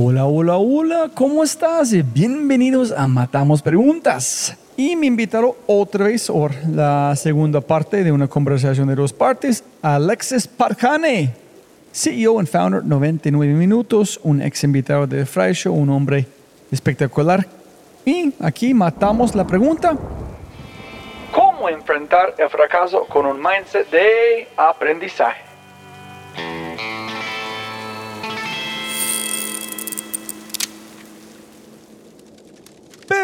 Hola, hola, hola, ¿cómo estás? Bienvenidos a Matamos Preguntas. Y me invitaron otra vez por la segunda parte de una conversación de dos partes, Alexis Parjane, CEO y founder 99 Minutos, un ex invitado de Fry Show, un hombre espectacular. Y aquí matamos la pregunta. ¿Cómo enfrentar el fracaso con un mindset de aprendizaje?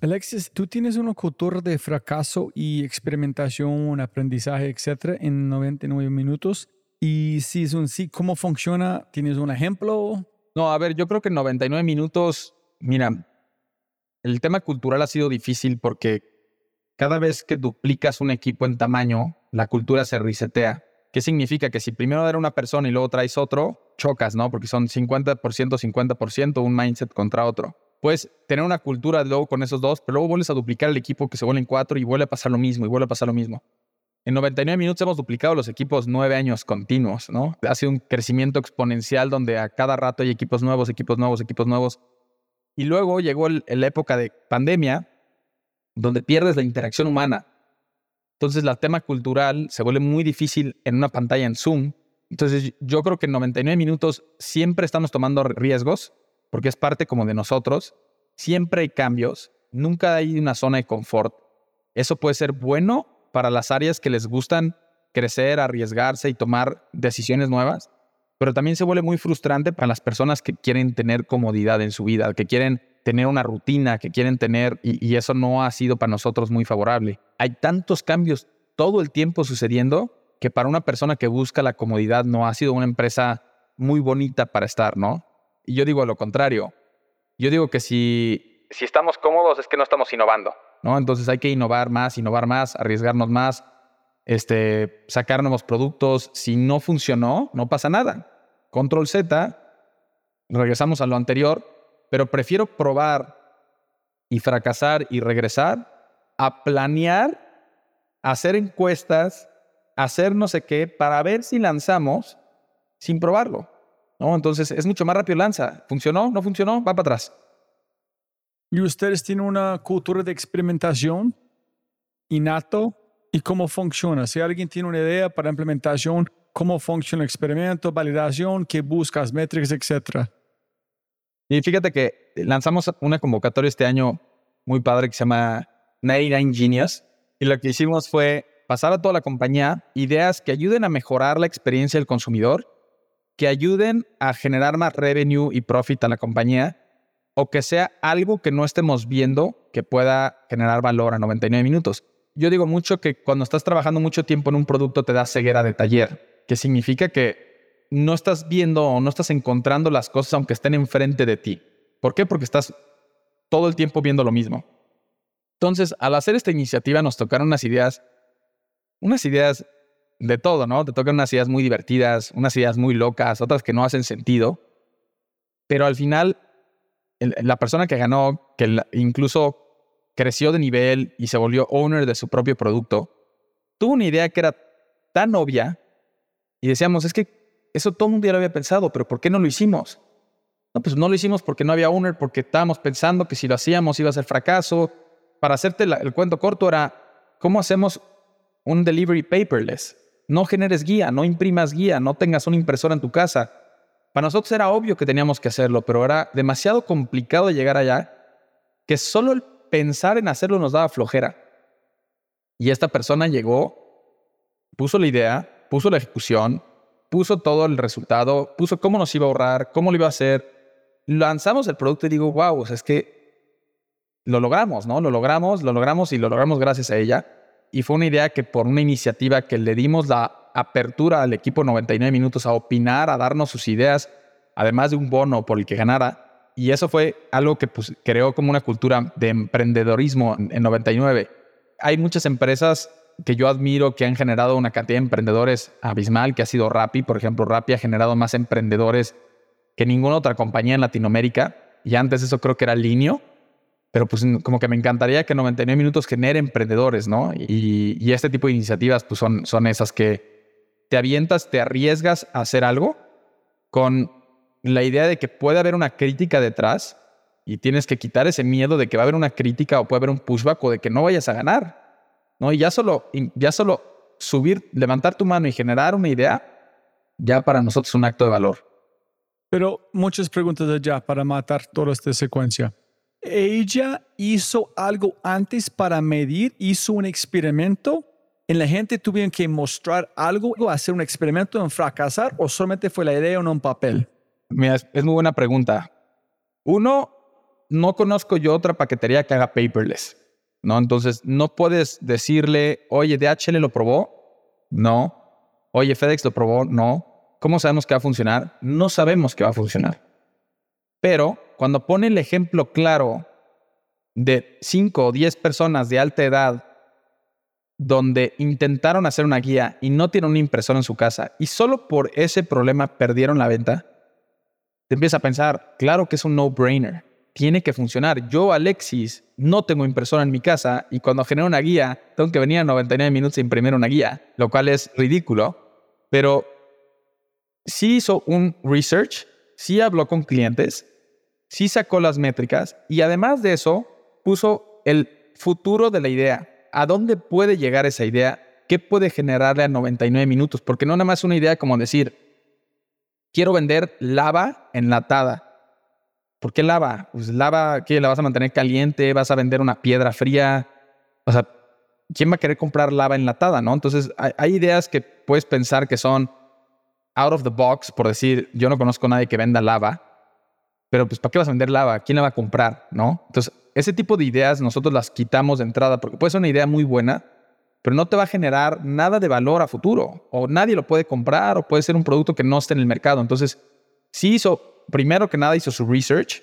Alexis, tú tienes una cultura de fracaso y experimentación, aprendizaje, etcétera, en 99 minutos. Y si es un sí, ¿cómo funciona? ¿Tienes un ejemplo? No, a ver, yo creo que en 99 minutos, mira, el tema cultural ha sido difícil porque cada vez que duplicas un equipo en tamaño, la cultura se resetea. ¿Qué significa? Que si primero era una persona y luego traes otro, chocas, ¿no? Porque son 50%, 50%, un mindset contra otro puedes tener una cultura luego con esos dos, pero luego vuelves a duplicar el equipo que se vuelven cuatro y vuelve a pasar lo mismo y vuelve a pasar lo mismo. En 99 minutos hemos duplicado los equipos nueve años continuos, ¿no? Ha sido un crecimiento exponencial donde a cada rato hay equipos nuevos, equipos nuevos, equipos nuevos. Y luego llegó la época de pandemia, donde pierdes la interacción humana. Entonces, el tema cultural se vuelve muy difícil en una pantalla en Zoom. Entonces, yo creo que en 99 minutos siempre estamos tomando riesgos porque es parte como de nosotros. Siempre hay cambios, nunca hay una zona de confort. Eso puede ser bueno para las áreas que les gustan crecer, arriesgarse y tomar decisiones nuevas, pero también se vuelve muy frustrante para las personas que quieren tener comodidad en su vida, que quieren tener una rutina, que quieren tener, y, y eso no ha sido para nosotros muy favorable. Hay tantos cambios todo el tiempo sucediendo que para una persona que busca la comodidad no ha sido una empresa muy bonita para estar, ¿no? Y yo digo lo contrario. Yo digo que si, si estamos cómodos es que no estamos innovando, ¿no? Entonces hay que innovar más, innovar más, arriesgarnos más, este, sacar nuevos productos. Si no funcionó, no pasa nada. Control Z, regresamos a lo anterior, pero prefiero probar y fracasar y regresar a planear, hacer encuestas, hacer no sé qué, para ver si lanzamos sin probarlo. ¿No? Entonces es mucho más rápido lanza. ¿Funcionó? ¿No funcionó? Va para atrás. ¿Y ustedes tienen una cultura de experimentación innato? ¿Y cómo funciona? Si alguien tiene una idea para implementación, ¿cómo funciona el experimento, validación, qué buscas, métricas, etcétera? Y fíjate que lanzamos una convocatoria este año muy padre que se llama 99 Genius. Y lo que hicimos fue pasar a toda la compañía ideas que ayuden a mejorar la experiencia del consumidor que ayuden a generar más revenue y profit a la compañía o que sea algo que no estemos viendo que pueda generar valor a 99 minutos. Yo digo mucho que cuando estás trabajando mucho tiempo en un producto te da ceguera de taller, que significa que no estás viendo o no estás encontrando las cosas aunque estén enfrente de ti. ¿Por qué? Porque estás todo el tiempo viendo lo mismo. Entonces, al hacer esta iniciativa nos tocaron unas ideas, unas ideas de todo, ¿no? Te tocan unas ideas muy divertidas, unas ideas muy locas, otras que no hacen sentido. Pero al final, la persona que ganó, que incluso creció de nivel y se volvió owner de su propio producto, tuvo una idea que era tan obvia y decíamos, es que eso todo el mundo ya lo había pensado, pero ¿por qué no lo hicimos? No, pues no lo hicimos porque no había owner, porque estábamos pensando que si lo hacíamos iba a ser fracaso. Para hacerte el cuento corto era, ¿cómo hacemos un delivery paperless? No generes guía, no imprimas guía, no tengas una impresora en tu casa. Para nosotros era obvio que teníamos que hacerlo, pero era demasiado complicado llegar allá que solo pensar en hacerlo nos daba flojera. Y esta persona llegó, puso la idea, puso la ejecución, puso todo el resultado, puso cómo nos iba a ahorrar, cómo lo iba a hacer. Lanzamos el producto y digo, wow, es que lo logramos, ¿no? Lo logramos, lo logramos y lo logramos gracias a ella. Y fue una idea que por una iniciativa que le dimos la apertura al equipo 99 minutos a opinar, a darnos sus ideas, además de un bono por el que ganara. Y eso fue algo que pues, creó como una cultura de emprendedorismo en 99. Hay muchas empresas que yo admiro que han generado una cantidad de emprendedores abismal, que ha sido Rappi. Por ejemplo, Rappi ha generado más emprendedores que ninguna otra compañía en Latinoamérica. Y antes eso creo que era Linio. Pero pues como que me encantaría que 99 minutos genere emprendedores, ¿no? Y, este tipo de iniciativas pues son, son esas que te avientas, te arriesgas a hacer algo con la idea de que puede haber una crítica detrás y tienes que quitar ese miedo de que va a haber una crítica o puede haber un pushback o de que no vayas a ganar. ¿no? Y ya solo, ya solo subir, levantar tu mano y generar una idea, ya para nosotros es un acto de valor. Pero muchas preguntas allá para matar toda esta secuencia. Ella hizo algo antes para medir, hizo un experimento. En la gente tuvieron que mostrar algo, hacer un experimento en fracasar o solamente fue la idea o no un papel. Mira, es muy buena pregunta. Uno, no conozco yo otra paquetería que haga paperless, ¿no? Entonces, no puedes decirle, oye, DHL lo probó, no. Oye, FedEx lo probó, no. ¿Cómo sabemos que va a funcionar? No sabemos que va a funcionar. Pero cuando pone el ejemplo claro de 5 o 10 personas de alta edad donde intentaron hacer una guía y no tienen una impresora en su casa y solo por ese problema perdieron la venta, te empieza a pensar, claro que es un no-brainer, tiene que funcionar. Yo, Alexis, no tengo impresora en mi casa y cuando genero una guía, tengo que venir a 99 minutos a imprimir una guía, lo cual es ridículo, pero sí hizo un research, sí habló con clientes, sí sacó las métricas y además de eso puso el futuro de la idea. ¿A dónde puede llegar esa idea? ¿Qué puede generarle a 99 minutos? Porque no nada más una idea como decir, quiero vender lava enlatada. ¿Por qué lava? Pues lava, ¿qué? ¿La vas a mantener caliente? ¿Vas a vender una piedra fría? O sea, ¿quién va a querer comprar lava enlatada, no? Entonces, hay, ideas que puedes pensar que son out of the box, por decir, yo no conozco a nadie que venda lava, pero pues, ¿para qué vas a vender lava? ¿Quién la va a comprar, no? Entonces, ese tipo de ideas nosotros las quitamos de entrada porque puede ser una idea muy buena, pero no te va a generar nada de valor a futuro, o nadie lo puede comprar, o puede ser un producto que no esté en el mercado. Entonces, sí hizo, primero que nada, hizo su research.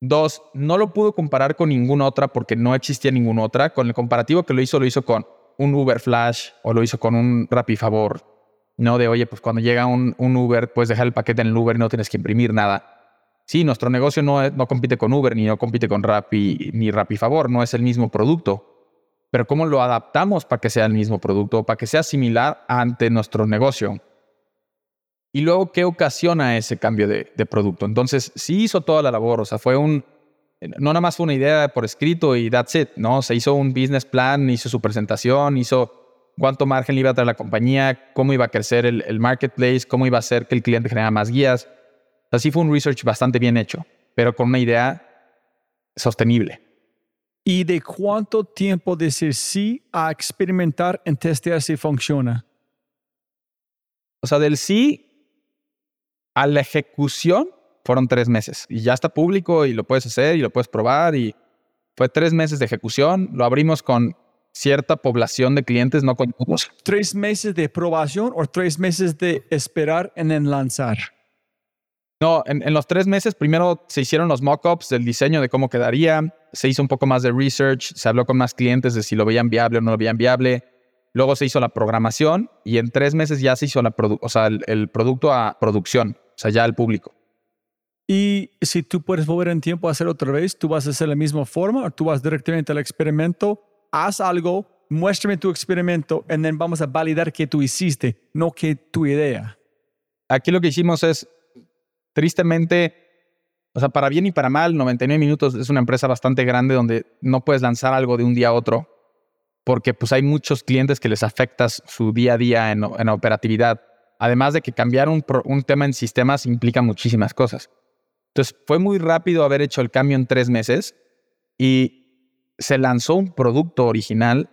Dos, no lo pudo comparar con ninguna otra porque no existía ninguna otra. Con el comparativo que lo hizo, lo hizo con un Uber Flash o lo hizo con un Rappi Favor. No de, oye, pues cuando llega un, un Uber, puedes dejar el paquete en el Uber y no tienes que imprimir nada. Sí, nuestro negocio no, no compite con Uber, ni no compite con Rappi, ni Rappi Favor, no es el mismo producto pero cómo lo adaptamos para que sea el mismo producto, para que sea similar ante nuestro negocio. Y luego, ¿qué ocasiona ese cambio de, producto? Entonces, sí hizo toda la labor, o sea, fue un, no nada más fue una idea por escrito y that's it, ¿no? Se hizo un business plan, hizo su presentación, hizo cuánto margen iba a traer la compañía, cómo iba a crecer el, el marketplace, cómo iba a hacer que el cliente generara más guías. Así fue un research bastante bien hecho, pero con una idea sostenible y de cuánto tiempo decir sí a experimentar en testear si funciona. O sea, del sí a la ejecución fueron tres meses y ya está público y lo puedes hacer y lo puedes probar y fue tres meses de ejecución. Lo abrimos con cierta población de clientes, no con todos. ¿Tres meses de probación o tres meses de esperar en lanzar? No, en, los tres meses primero se hicieron los mock-ups del diseño de cómo quedaría, se hizo un poco más de research, se habló con más clientes de si lo veían viable o no lo veían viable, luego se hizo la programación y en tres meses ya se hizo la o sea, el, producto a producción, o sea, ya al público. Y si tú puedes volver en tiempo a hacer otra vez, tú vas a hacer la misma forma o tú vas directamente al experimento, haz algo, muéstrame tu experimento y then vamos a validar que tú hiciste, no que tu idea. Aquí lo que hicimos es tristemente, o sea, para bien y para mal, 99 minutos es una empresa bastante grande donde no puedes lanzar algo de un día a otro porque pues hay muchos clientes que les afectas su día a día en, en operatividad. Además de que cambiar un, un tema en sistemas implica muchísimas cosas. Entonces fue muy rápido haber hecho el cambio en tres meses y se lanzó un producto original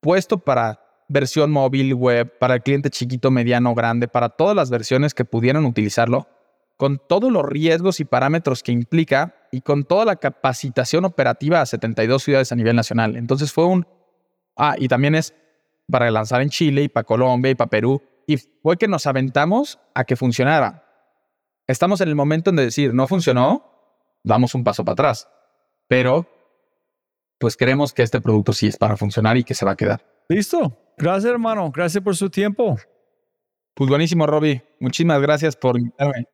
puesto para versión móvil, web, para el cliente chiquito, mediano, grande, para todas las versiones que pudieran utilizarlo, con todos los riesgos y parámetros que implica y con toda la capacitación operativa a 72 ciudades a nivel nacional. Entonces fue un... Ah, y también es para lanzar en Chile y para Colombia y para Perú. Y fue que nos aventamos a que funcionara. Estamos en el momento en de decir, no funcionó, damos un paso para atrás. Pero, pues creemos que este producto sí es para funcionar y que se va a quedar. Listo. Gracias, hermano. Gracias por su tiempo. Pues buenísimo, Robbie. Muchísimas gracias por invitarme.